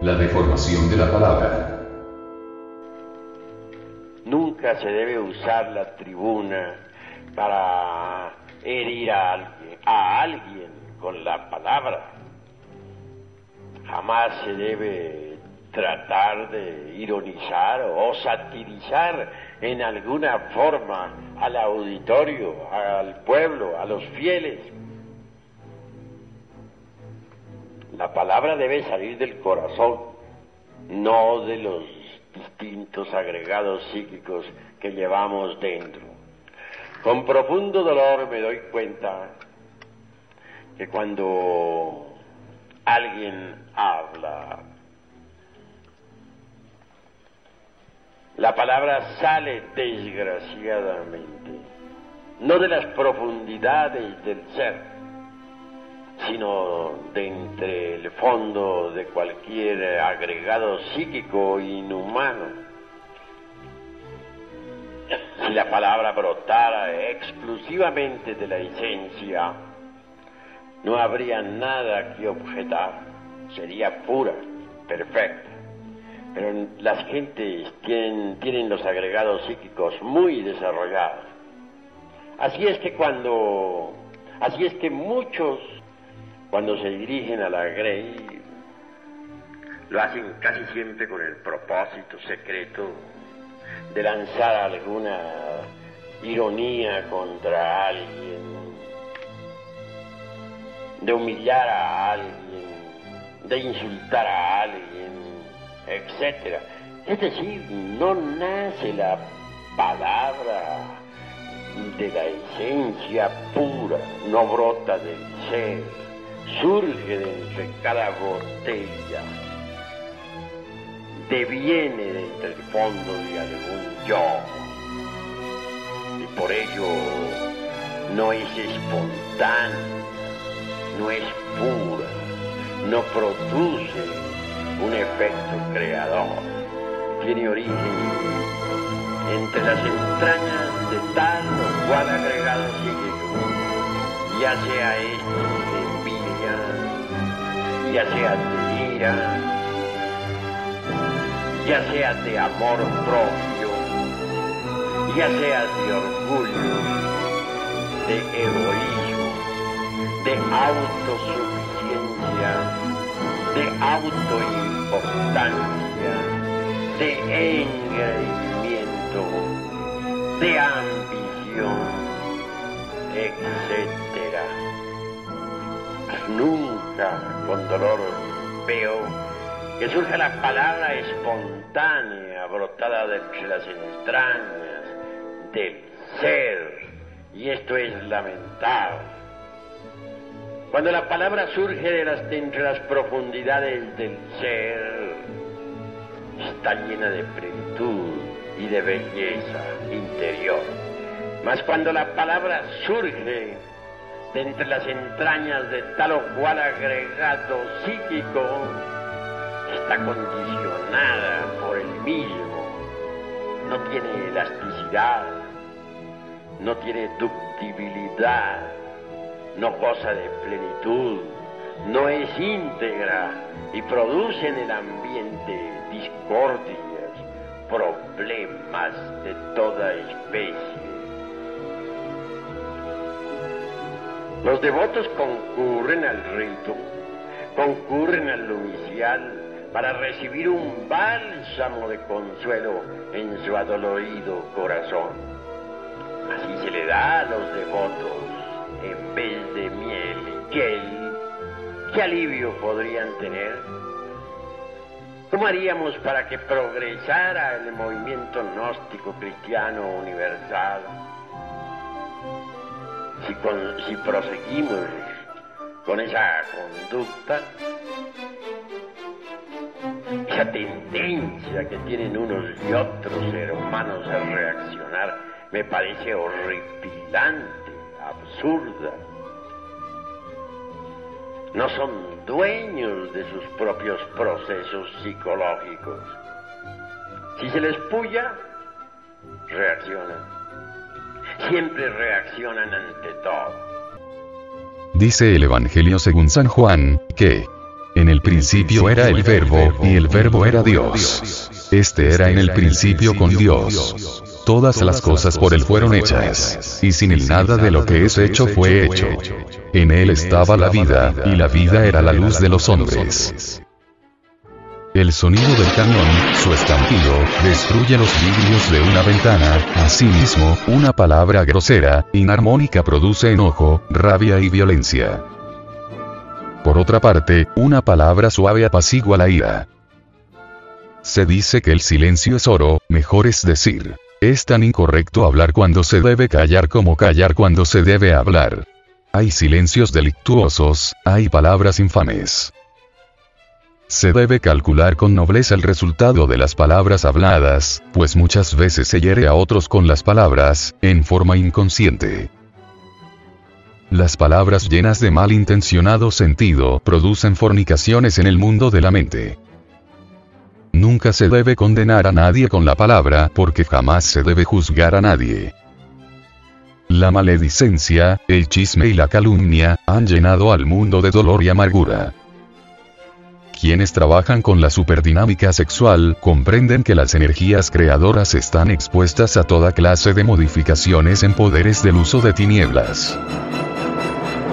La deformación de la palabra. Nunca se debe usar la tribuna para herir a alguien, a alguien con la palabra. Jamás se debe tratar de ironizar o satirizar en alguna forma al auditorio, al pueblo, a los fieles. La palabra debe salir del corazón, no de los distintos agregados psíquicos que llevamos dentro. Con profundo dolor me doy cuenta que cuando alguien habla, la palabra sale desgraciadamente, no de las profundidades del ser, sino de entre el fondo de cualquier agregado psíquico inhumano. Si la palabra brotara exclusivamente de la esencia, no habría nada que objetar, sería pura, perfecta. Pero las gentes tienen, tienen los agregados psíquicos muy desarrollados. Así es que cuando, así es que muchos, cuando se dirigen a la Grey, lo hacen casi siempre con el propósito secreto de lanzar alguna ironía contra alguien, de humillar a alguien, de insultar a alguien, etc. Es decir, no nace la palabra de la esencia pura, no brota del ser, surge de entre cada botella, deviene de entre el fondo de algún yo. Y por ello no es espontánea, no es pura, no produce un efecto creador. Tiene origen entre las entrañas de tal o cual agregado psíquico, ya sea este ya sea de ira, ya sea de amor propio, ya sea de orgullo, de egoísmo, de autosuficiencia, de autoimportancia, de engreimiento, de ambición, etc. Nunca con dolor veo que surja la palabra espontánea, brotada de entre las entrañas del ser, y esto es lamentable. Cuando la palabra surge de, las, de entre las profundidades del ser, está llena de plenitud y de belleza interior. Mas cuando la palabra surge de entre las entrañas de tal o cual agregado psíquico, está condicionada por el mismo, no tiene elasticidad, no tiene ductibilidad, no goza de plenitud, no es íntegra y produce en el ambiente discordias, problemas de toda especie. Los devotos concurren al rito, concurren al lumicial para recibir un bálsamo de consuelo en su adolorido corazón. Así se le da a los devotos en vez de miel y gel. ¿Qué alivio podrían tener? ¿Cómo haríamos para que progresara el movimiento gnóstico cristiano universal? Si, con, si proseguimos con esa conducta, esa tendencia que tienen unos y otros hermanos a reaccionar, me parece horripilante, absurda. No son dueños de sus propios procesos psicológicos. Si se les puya, reaccionan. Siempre reaccionan ante todo. Dice el Evangelio según San Juan, que En el principio era el verbo, y el verbo era Dios. Este era en el principio con Dios. Todas las cosas por él fueron hechas, y sin él nada de lo que es hecho fue hecho. En él estaba la vida, y la vida era la luz de los hombres. El sonido del cañón, su estampido, destruye los vidrios de una ventana, asimismo, una palabra grosera, inarmónica produce enojo, rabia y violencia. Por otra parte, una palabra suave apacigua la ira. Se dice que el silencio es oro, mejor es decir. Es tan incorrecto hablar cuando se debe callar como callar cuando se debe hablar. Hay silencios delictuosos, hay palabras infames. Se debe calcular con nobleza el resultado de las palabras habladas, pues muchas veces se hiere a otros con las palabras, en forma inconsciente. Las palabras llenas de malintencionado sentido producen fornicaciones en el mundo de la mente. Nunca se debe condenar a nadie con la palabra porque jamás se debe juzgar a nadie. La maledicencia, el chisme y la calumnia han llenado al mundo de dolor y amargura. Quienes trabajan con la superdinámica sexual comprenden que las energías creadoras están expuestas a toda clase de modificaciones en poderes del uso de tinieblas.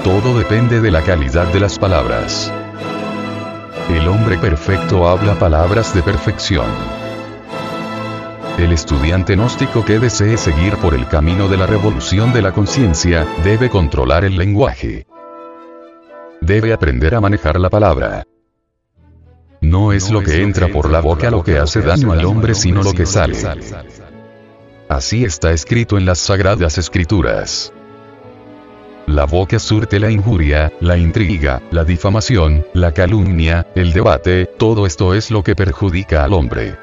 Todo depende de la calidad de las palabras. El hombre perfecto habla palabras de perfección. El estudiante gnóstico que desee seguir por el camino de la revolución de la conciencia, debe controlar el lenguaje. Debe aprender a manejar la palabra. No es lo que entra por la boca lo que hace daño al hombre, sino lo que sale. Así está escrito en las sagradas escrituras. La boca surte la injuria, la intriga, la difamación, la calumnia, el debate, todo esto es lo que perjudica al hombre.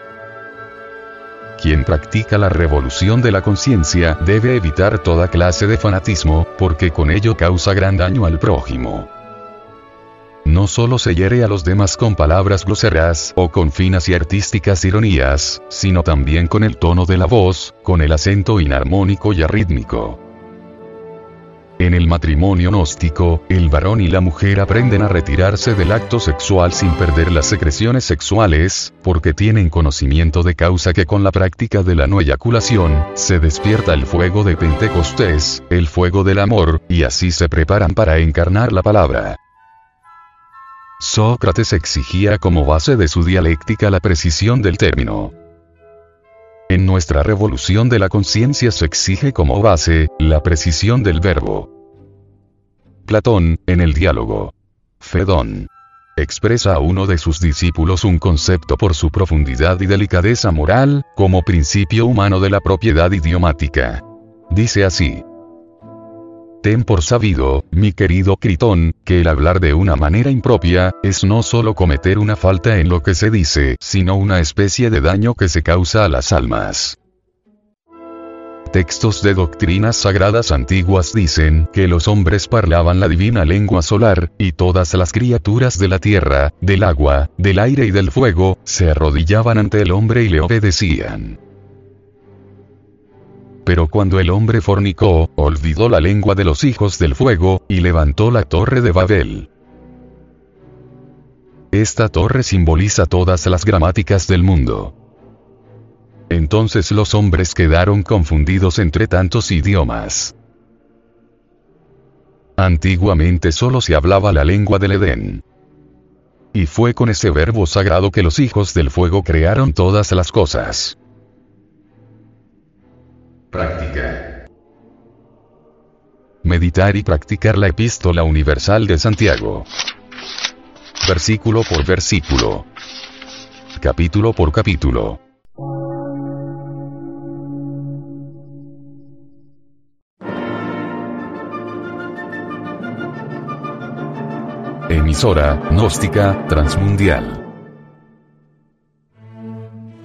Quien practica la revolución de la conciencia debe evitar toda clase de fanatismo, porque con ello causa gran daño al prójimo. No solo se hiere a los demás con palabras groseras o con finas y artísticas ironías, sino también con el tono de la voz, con el acento inarmónico y arrítmico. En el matrimonio gnóstico, el varón y la mujer aprenden a retirarse del acto sexual sin perder las secreciones sexuales, porque tienen conocimiento de causa que con la práctica de la no eyaculación, se despierta el fuego de Pentecostés, el fuego del amor, y así se preparan para encarnar la palabra. Sócrates exigía como base de su dialéctica la precisión del término. En nuestra revolución de la conciencia se exige como base, la precisión del verbo. Platón, en el diálogo. Fedón. Expresa a uno de sus discípulos un concepto por su profundidad y delicadeza moral, como principio humano de la propiedad idiomática. Dice así. Ten por sabido, mi querido Critón, que el hablar de una manera impropia, es no solo cometer una falta en lo que se dice, sino una especie de daño que se causa a las almas. Textos de doctrinas sagradas antiguas dicen que los hombres parlaban la divina lengua solar, y todas las criaturas de la tierra, del agua, del aire y del fuego, se arrodillaban ante el hombre y le obedecían. Pero cuando el hombre fornicó, olvidó la lengua de los hijos del fuego, y levantó la torre de Babel. Esta torre simboliza todas las gramáticas del mundo. Entonces los hombres quedaron confundidos entre tantos idiomas. Antiguamente solo se hablaba la lengua del Edén. Y fue con ese verbo sagrado que los hijos del fuego crearon todas las cosas. Práctica. Meditar y practicar la epístola universal de Santiago. Versículo por versículo. Capítulo por capítulo. Emisora, gnóstica, transmundial